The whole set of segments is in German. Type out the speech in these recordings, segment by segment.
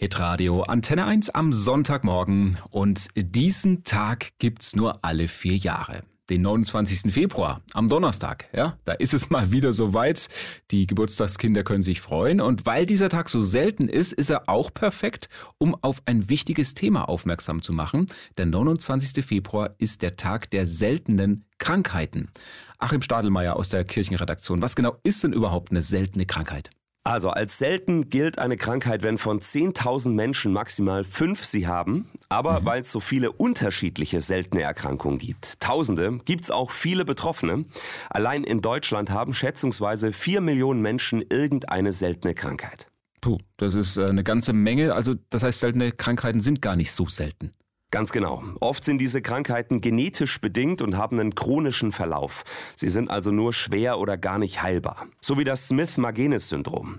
Hitradio Antenne 1 am Sonntagmorgen und diesen Tag gibt's nur alle vier Jahre. Den 29. Februar, am Donnerstag, ja, da ist es mal wieder soweit. Die Geburtstagskinder können sich freuen und weil dieser Tag so selten ist, ist er auch perfekt, um auf ein wichtiges Thema aufmerksam zu machen. Der 29. Februar ist der Tag der seltenen Krankheiten. Achim Stadelmeier aus der Kirchenredaktion, was genau ist denn überhaupt eine seltene Krankheit? Also als selten gilt eine Krankheit, wenn von 10.000 Menschen maximal fünf sie haben. Aber mhm. weil es so viele unterschiedliche seltene Erkrankungen gibt, Tausende, gibt es auch viele Betroffene. Allein in Deutschland haben schätzungsweise vier Millionen Menschen irgendeine seltene Krankheit. Puh, das ist äh, eine ganze Menge. Also das heißt, seltene Krankheiten sind gar nicht so selten. Ganz genau. Oft sind diese Krankheiten genetisch bedingt und haben einen chronischen Verlauf. Sie sind also nur schwer oder gar nicht heilbar. So wie das Smith-Magenis-Syndrom.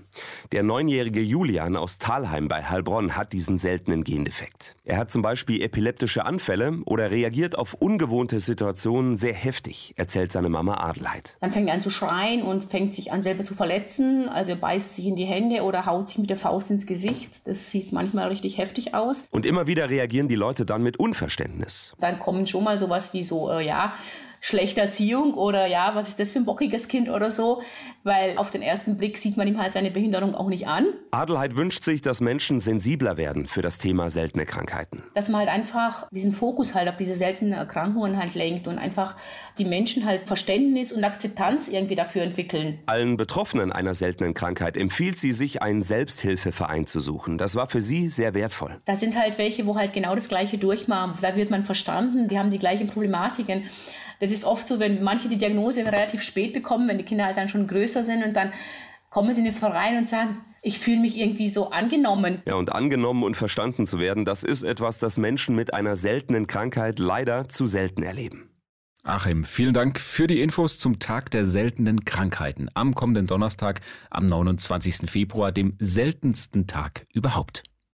Der neunjährige Julian aus Talheim bei Heilbronn hat diesen seltenen Gendefekt. Er hat zum Beispiel epileptische Anfälle oder reagiert auf ungewohnte Situationen sehr heftig, erzählt seine Mama Adelheid. Dann fängt er an zu schreien und fängt sich an selber zu verletzen. Also er beißt sich in die Hände oder haut sich mit der Faust ins Gesicht. Das sieht manchmal richtig heftig aus. Und immer wieder reagieren die Leute dann mit Unverständnis. Dann kommen schon mal sowas wie so, äh, ja, schlechte Erziehung oder ja, was ist das für ein bockiges Kind oder so, weil auf den ersten Blick sieht man ihm halt seine Behinderung auch nicht an. Adelheid wünscht sich, dass Menschen sensibler werden für das Thema seltene Krankheiten. Dass man halt einfach diesen Fokus halt auf diese seltenen Erkrankungen halt lenkt und einfach die Menschen halt Verständnis und Akzeptanz irgendwie dafür entwickeln. Allen Betroffenen einer seltenen Krankheit empfiehlt sie sich, einen Selbsthilfeverein zu suchen. Das war für sie sehr wertvoll. Da sind halt welche, wo halt genau das Gleiche durchmachen. Da wird man verstanden, die haben die gleichen Problematiken. Das ist oft so, wenn manche die Diagnose relativ spät bekommen, wenn die Kinder halt dann schon größer sind und dann kommen sie in den Verein und sagen, ich fühle mich irgendwie so angenommen. Ja, und angenommen und verstanden zu werden, das ist etwas, das Menschen mit einer seltenen Krankheit leider zu selten erleben. Achim, vielen Dank für die Infos zum Tag der seltenen Krankheiten am kommenden Donnerstag, am 29. Februar, dem seltensten Tag überhaupt.